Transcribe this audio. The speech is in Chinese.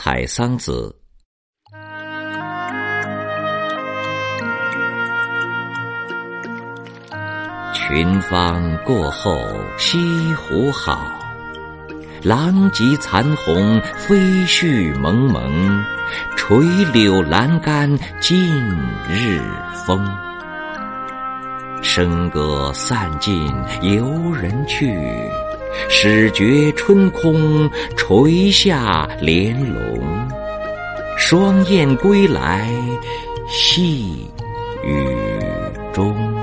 采桑子。群芳过后西湖好，狼藉残红飞絮蒙蒙，垂柳阑干尽日风。笙歌散尽游人去，始觉春空垂下帘笼。双燕归来细雨中。